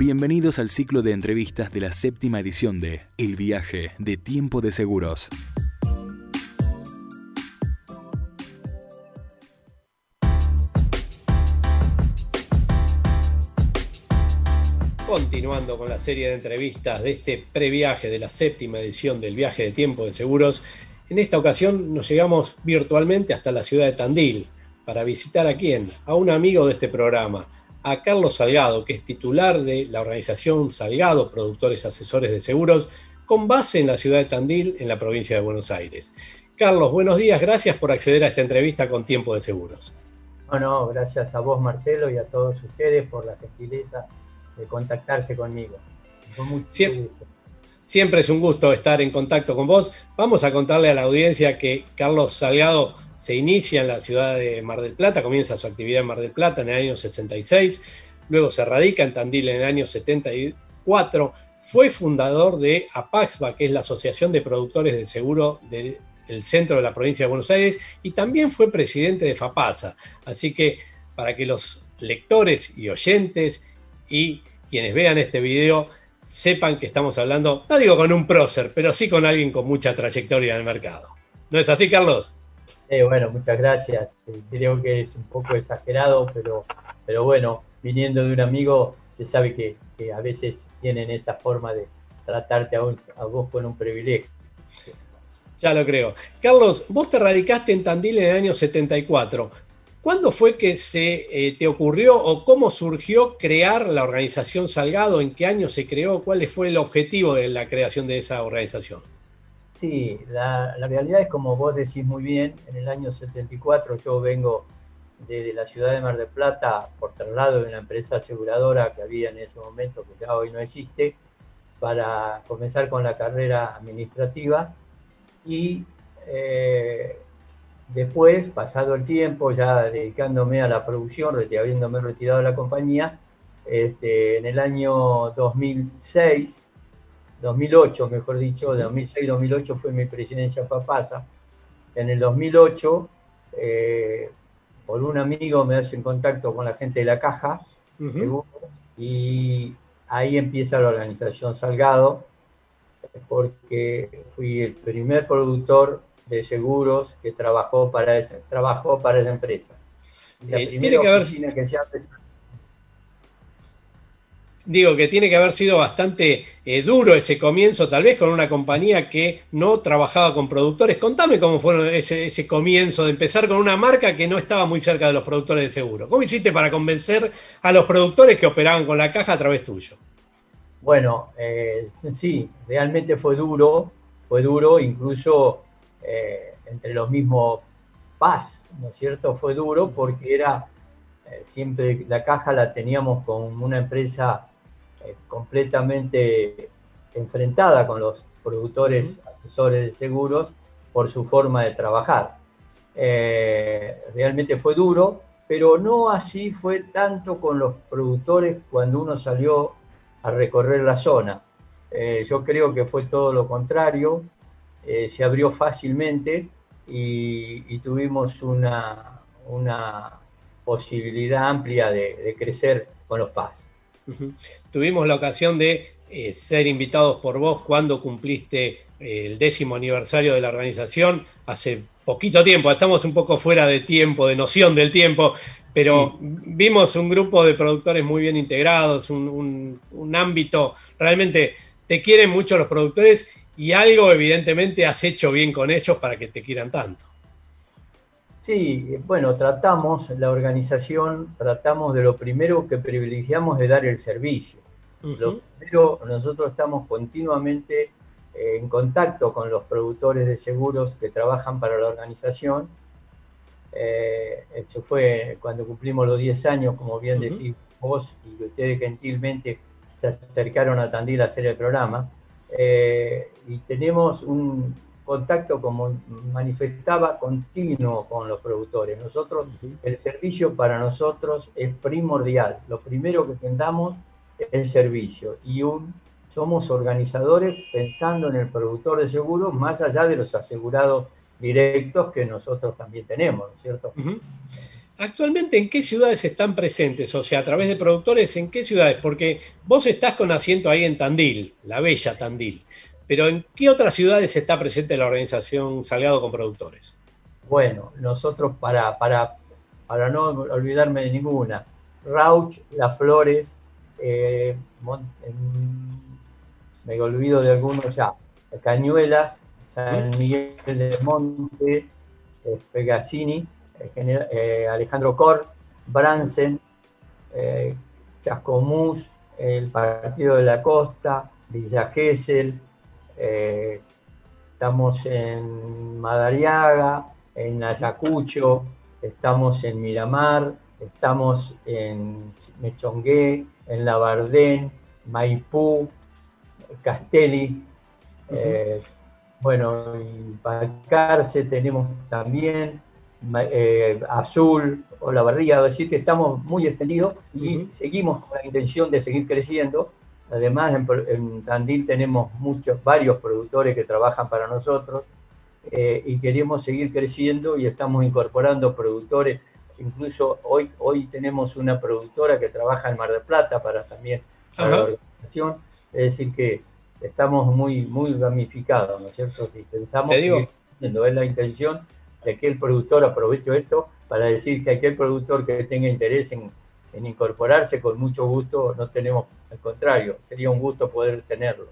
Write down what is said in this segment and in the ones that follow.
Bienvenidos al ciclo de entrevistas de la séptima edición de El viaje de tiempo de seguros. Continuando con la serie de entrevistas de este previaje de la séptima edición del viaje de tiempo de seguros, en esta ocasión nos llegamos virtualmente hasta la ciudad de Tandil para visitar a quién, a un amigo de este programa, a Carlos Salgado, que es titular de la organización Salgado, Productores Asesores de Seguros, con base en la ciudad de Tandil, en la provincia de Buenos Aires. Carlos, buenos días, gracias por acceder a esta entrevista con Tiempo de Seguros. Bueno, gracias a vos, Marcelo, y a todos ustedes por la gentileza de contactarse conmigo. Siempre, siempre es un gusto estar en contacto con vos. Vamos a contarle a la audiencia que Carlos Salgado se inicia en la ciudad de Mar del Plata, comienza su actividad en Mar del Plata en el año 66, luego se radica en Tandil en el año 74, fue fundador de APAXBA, que es la Asociación de Productores de Seguro del centro de la provincia de Buenos Aires, y también fue presidente de FAPASA. Así que para que los lectores y oyentes y quienes vean este video sepan que estamos hablando, no digo con un prócer, pero sí con alguien con mucha trayectoria en el mercado. ¿No es así, Carlos? Eh, bueno, muchas gracias. Eh, creo que es un poco exagerado, pero, pero bueno, viniendo de un amigo, se sabe que, a veces tienen esa forma de tratarte a, vos con un privilegio. Ya lo creo. Carlos, vos te radicaste en Tandil en el año 74. ¿Cuándo fue que se eh, te ocurrió o cómo surgió crear la organización Salgado? ¿En qué año se creó? ¿Cuál fue el objetivo de la creación de esa organización? Sí, la, realidad es como vos decís muy bien, en el año 74 yo vengo desde la ciudad de Mar del Plata por traslado de una empresa aseguradora que había en ese momento, que ya hoy no existe, para comenzar con la carrera administrativa y eh, después, pasado el tiempo, ya dedicándome a la producción, habiéndome retirado de la compañía, este, en el año 2006 2008, mejor dicho, 2006-2008 fue mi presidencia Papasa. En el 2008, eh, por un amigo me hace en contacto con la gente de la caja, y ahí empieza la organización Salgado, porque fui el primer productor de seguros que trabajó para esa, trabajó para esa empresa. La eh, tiene que haber que se digo que tiene que haber sido bastante eh, duro ese comienzo, tal vez con una compañía que no trabajaba con productores. Contame cómo fue ese, comienzo de empezar con una marca que no estaba muy cerca de los productores de seguro. ¿Cómo hiciste para convencer a los productores que operaban con la caja a través tuyo? Bueno, eh, sí, realmente fue duro, fue duro, incluso eh, entre los mismos PAS, ¿no es cierto? Fue duro porque era siempre la caja la teníamos con una empresa eh, completamente enfrentada con los productores, asesores de seguros, por su forma de trabajar. Eh, realmente fue duro, pero no así fue tanto con los productores cuando uno salió a recorrer la zona. Eh, yo creo que fue todo lo contrario, se abrió fácilmente y, tuvimos una, una, posibilidad amplia de, de crecer con los PAS. Tuvimos la ocasión de eh, ser invitados por vos cuando cumpliste eh, el décimo aniversario de la organización. Hace poquito tiempo, estamos un poco fuera de tiempo, de noción del tiempo, pero vimos un grupo de productores muy bien integrados, un, ámbito, realmente te quieren mucho los productores y algo evidentemente has hecho bien con ellos para que te quieran tanto. Sí, bueno, tratamos, la organización, tratamos de lo primero que privilegiamos de dar el servicio. Lo primero, nosotros estamos continuamente eh, en contacto con los productores de seguros que trabajan para la organización eh, eso fue cuando cumplimos los 10 años, como bien decís vos, y ustedes gentilmente se acercaron a Tandil a hacer el programa. Eh, y tenemos un contacto, como manifestaba, continuo con los productores. Nosotros, el servicio para nosotros es primordial. Lo primero que tendamos es el servicio. Y un, somos organizadores pensando en el productor de seguros más allá de los asegurados directos que nosotros también tenemos, ¿no es cierto? Actualmente, ¿en qué ciudades están presentes? O sea, a través de productores, ¿en qué ciudades? Porque vos estás con asiento ahí en Tandil, la bella Tandil, pero ¿en qué otras ciudades está presente la organización Salgado con Productores? Bueno, nosotros, para, para, para no olvidarme de ninguna, Rauch, Las Flores, eh, me olvido de algunos ya, Cañuelas, San Miguel de Monte, eh, Pegasini, eh, eh, Alejandro Cor, Bransen, Chascomús, el Partido de la Costa, Villa Gesell, estamos en Madariaga, en Ayacucho, estamos en Miramar, estamos en Mechongué, en Labardén, Maipú, Castelli, bueno, y Balcarce tenemos también, eh, Azul o La Barriga, decir, que estamos muy extendidos y seguimos con la intención de seguir creciendo. Además, en, Tandil tenemos muchos, varios productores que trabajan para nosotros eh, y queremos seguir creciendo y estamos incorporando productores. Incluso hoy, hoy tenemos una productora que trabaja en Mar del Plata para también para la organización. Es decir, que estamos muy, muy ramificados, ¿no es cierto? Si pensamos que es la intención de que el productor aproveche esto para decir que aquel productor que tenga interés en, incorporarse, con mucho gusto, no tenemos, al contrario, sería un gusto poder tenerlo.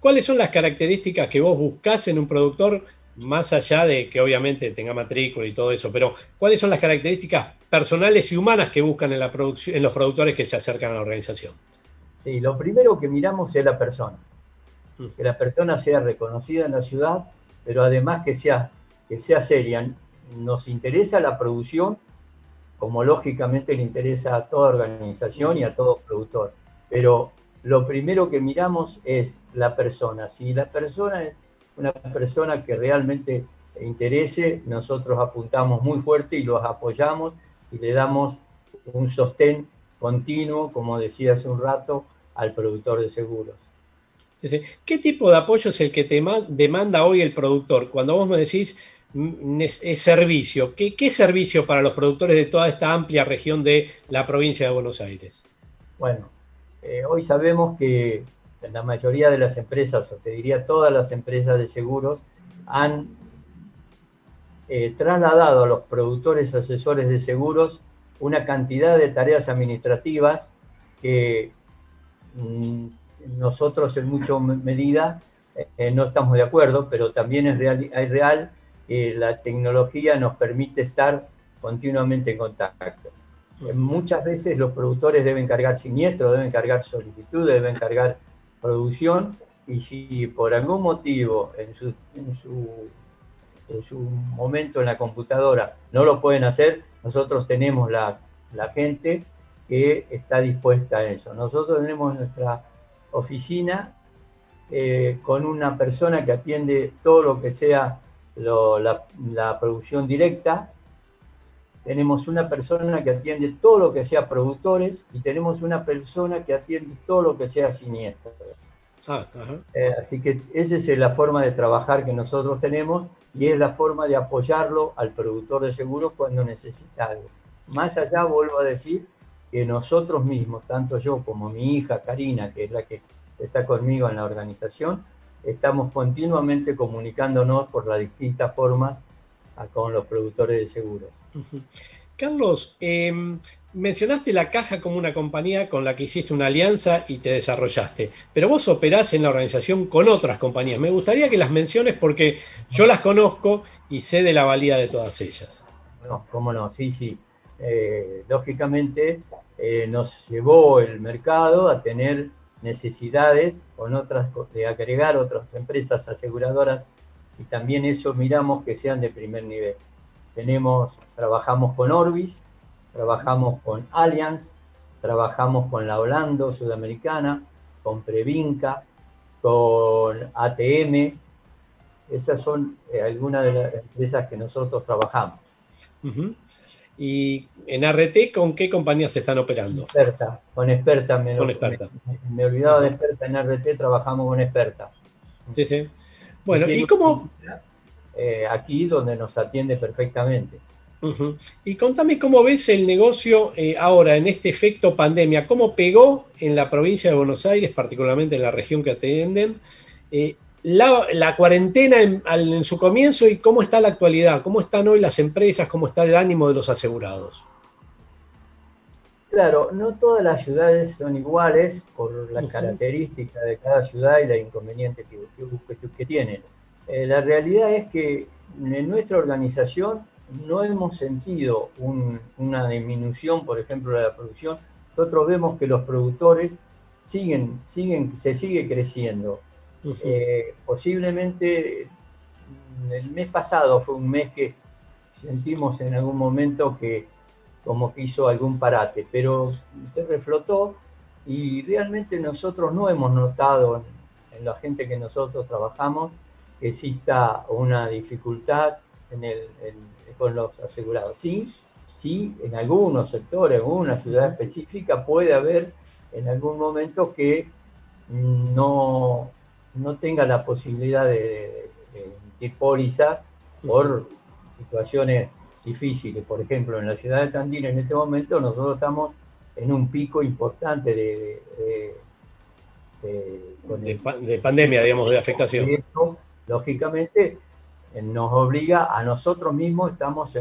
¿Cuáles son las características que vos buscás en un productor, más allá de que obviamente tenga matrícula y todo eso, pero cuáles son las características personales y humanas que buscan en, la en los productores que se acercan a la organización? Sí, lo primero que miramos es la persona. Que la persona sea reconocida en la ciudad, pero además que sea, que sea seria. Nos interesa la producción, como lógicamente le interesa a toda organización y a todo productor. Pero lo primero que miramos es la persona. Si la persona es una persona que realmente interese, nosotros apuntamos muy fuerte y los apoyamos y le damos un sostén continuo, como decía hace un rato, al productor de seguros. ¿Qué tipo de apoyo es el que te demanda hoy el productor? Cuando vos me decís servicio, ¿qué, servicio para los productores de toda esta amplia región de la provincia de Buenos Aires? Bueno, eh, hoy sabemos que la mayoría de las empresas, o te diría todas las empresas de seguros, han eh, trasladado a los productores asesores de seguros una cantidad de tareas administrativas que Mm, nosotros en mucha medida eh, no estamos de acuerdo, pero también es real, es real la tecnología nos permite estar continuamente en contacto. Muchas veces los productores deben cargar siniestros, deben cargar solicitudes, deben cargar producción, y si por algún motivo en su, en su, en su momento en la computadora no lo pueden hacer, nosotros tenemos la, la gente que está dispuesta a eso. Nosotros tenemos nuestra oficina eh, con una persona que atiende todo lo que sea la, producción directa, tenemos una persona que atiende todo lo que sea productores y tenemos una persona que atiende todo lo que sea siniestro. Ah, eh, así que esa es la forma de trabajar que nosotros tenemos y es la forma de apoyarlo al productor de seguros cuando necesita algo. Más allá, vuelvo a decir, que nosotros mismos, tanto yo como mi hija Karina, que es la que está conmigo en la organización, estamos continuamente comunicándonos por las distintas formas con los productores de seguros. Carlos, em, mencionaste la caja como una compañía con la que hiciste una alianza y te desarrollaste, pero vos operás en la organización con otras compañías. Me gustaría que las menciones porque yo las conozco y sé de la valía de todas ellas. No, cómo no, sí, sí. Eh, lógicamente eh, nos llevó el mercado a tener necesidades con otras, de agregar otras empresas aseguradoras y también eso miramos que sean de primer nivel. Tenemos, trabajamos con Orbis, trabajamos con Allianz, trabajamos con la Holando Sudamericana, con Previnca, con ATM. Esas son eh, algunas de las empresas que nosotros trabajamos. ¿Y en RT con qué compañías se están operando? Experta, con Experta. Me, con experta. Me, he olvidado de Experta, en RT trabajamos con Experta. Sí, sí. Bueno, ¿y cómo...? Eh, aquí donde nos atiende perfectamente. Y contame cómo ves el negocio eh, ahora en este efecto pandemia, cómo pegó en la provincia de Buenos Aires, particularmente en la región que atienden, eh, la, cuarentena en, su comienzo y cómo está la actualidad, cómo están hoy las empresas, cómo está el ánimo de los asegurados. Claro, no todas las ciudades son iguales por las características de cada ciudad y los inconvenientes que, tienen. Eh, la realidad es que en nuestra organización no hemos sentido una disminución, por ejemplo, de la producción. Nosotros vemos que los productores siguen, siguen, se sigue creciendo. Eh, posiblemente mm, el mes pasado fue un mes que sentimos en algún momento que como que hizo algún parate, pero se reflotó y realmente nosotros no hemos notado en, la gente que nosotros trabajamos que exista una dificultad en el, con los asegurados. Sí, sí, en algunos sectores, en una ciudad específica puede haber en algún momento que no, no tenga la posibilidad de, emitir pólizas por situaciones difíciles. Por ejemplo, en la ciudad de Tandil en este momento nosotros estamos en un pico importante de, de, pandemia, digamos, de afectación. lógicamente, eh, nos obliga a nosotros mismos, estamos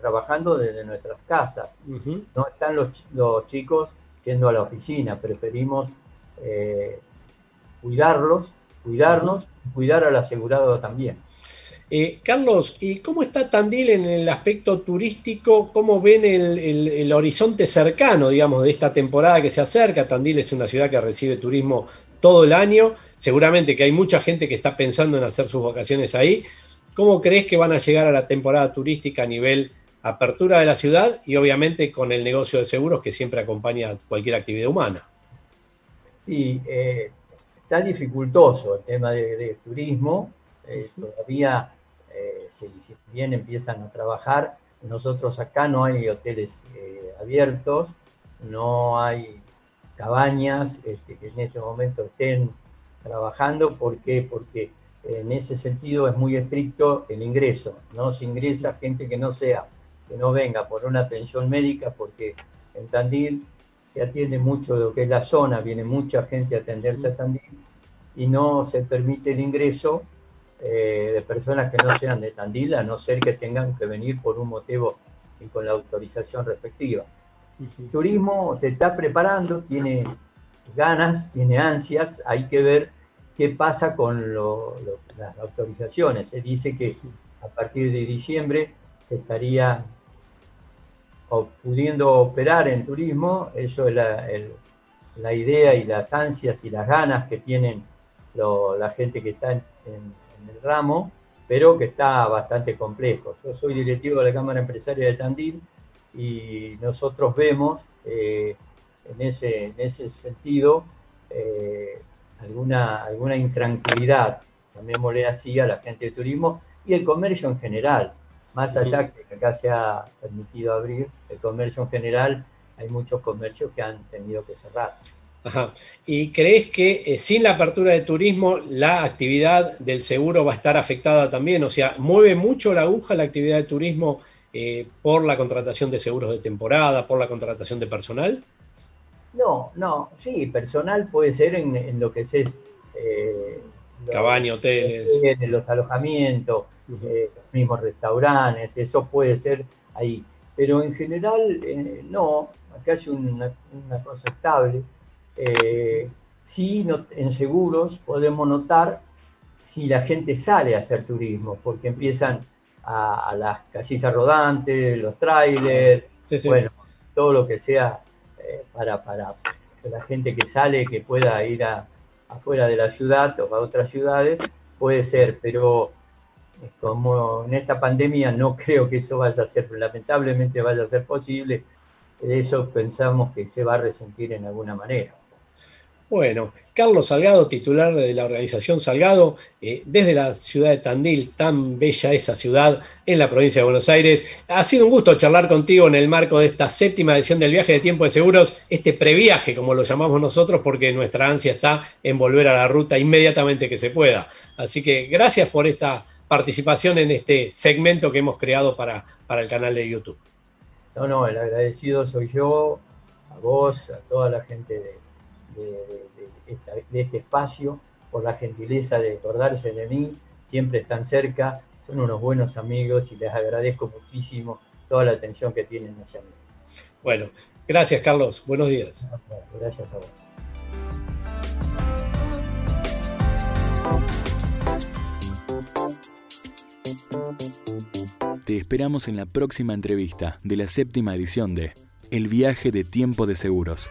trabajando desde nuestras casas. No están los, los, chicos yendo a la oficina, preferimos eh, cuidarlos cuidarnos, cuidar al asegurado también. Eh, Carlos, ¿y cómo está Tandil en el aspecto turístico? ¿Cómo ven el, horizonte cercano, digamos, de esta temporada que se acerca? Tandil es una ciudad que recibe turismo todo el año. Seguramente que hay mucha gente que está pensando en hacer sus vacaciones ahí. ¿Cómo crees que van a llegar a la temporada turística a nivel apertura de la ciudad y obviamente con el negocio de seguros que siempre acompaña cualquier actividad humana? Sí, eh, está dificultoso el tema de, turismo. Eh, todavía, eh, si, bien empiezan a trabajar, nosotros acá no hay hoteles eh, abiertos, no hay cabañas este, que en este momento estén trabajando. ¿Por qué? Porque en ese sentido es muy estricto el ingreso. No se ingresa gente que no sea, que no venga por una atención médica, porque en Tandil se atiende mucho de lo que es la zona, viene mucha gente a atenderse a Tandil y no se permite el ingreso eh, de personas que no sean de Tandil, a no ser que tengan que venir por un motivo y con la autorización respectiva. El turismo se está preparando, tiene ganas, tiene ansias, hay que ver qué pasa con las autorizaciones. Se dice que a partir de diciembre se estaría pudiendo operar en turismo, eso es la, idea y las ansias y las ganas que tienen la gente que está en, el ramo, pero que está bastante complejo. Yo soy directivo de la Cámara Empresaria de Tandil y nosotros vemos eh, en, ese, en ese sentido eh, alguna, alguna intranquilidad, llamémosle así, a la gente de turismo y el comercio en general. Más allá que acá se ha permitido abrir el comercio en general, hay muchos comercios que han tenido que cerrar. Ajá. ¿Y crees que eh, sin la apertura de turismo la actividad del seguro va a estar afectada también? O sea, ¿mueve mucho la aguja la actividad de turismo eh, por la contratación de seguros de temporada, por la contratación de personal? No, no, sí, personal puede ser en, lo que es... Eh, Cabaña, hoteles. Los alojamientos, los mismos restaurantes, eso puede ser ahí. Pero en general, eh, no, acá hay una, cosa estable. Eh, sí, en seguros podemos notar si la gente sale a hacer turismo, porque empiezan a, las casillas rodantes, los trailers, bueno, todo lo que sea eh, para, para la gente que sale, que pueda ir a, afuera de la ciudad o a otras ciudades, puede ser, pero como en esta pandemia no creo que eso vaya a ser, lamentablemente vaya a ser posible, eso pensamos que se va a resentir en alguna manera. Bueno, Carlos Salgado, titular de la organización Salgado, eh, desde la ciudad de Tandil, tan bella esa ciudad en la provincia de Buenos Aires. Ha sido un gusto charlar contigo en el marco de esta séptima edición del viaje de tiempo de seguros, este previaje, como lo llamamos nosotros, porque nuestra ansia está en volver a la ruta inmediatamente que se pueda. Así que gracias por esta participación en este segmento que hemos creado para, para el canal de YouTube. No, no, el agradecido soy yo, a vos, a toda la gente de de, este espacio, por la gentileza de acordarse de mí, siempre están cerca, son unos buenos amigos y les agradezco muchísimo toda la atención que tienen hacia mí. Bueno, gracias Carlos, buenos días. Gracias a vos. Te esperamos en la próxima entrevista de la séptima edición de El viaje de tiempo de seguros.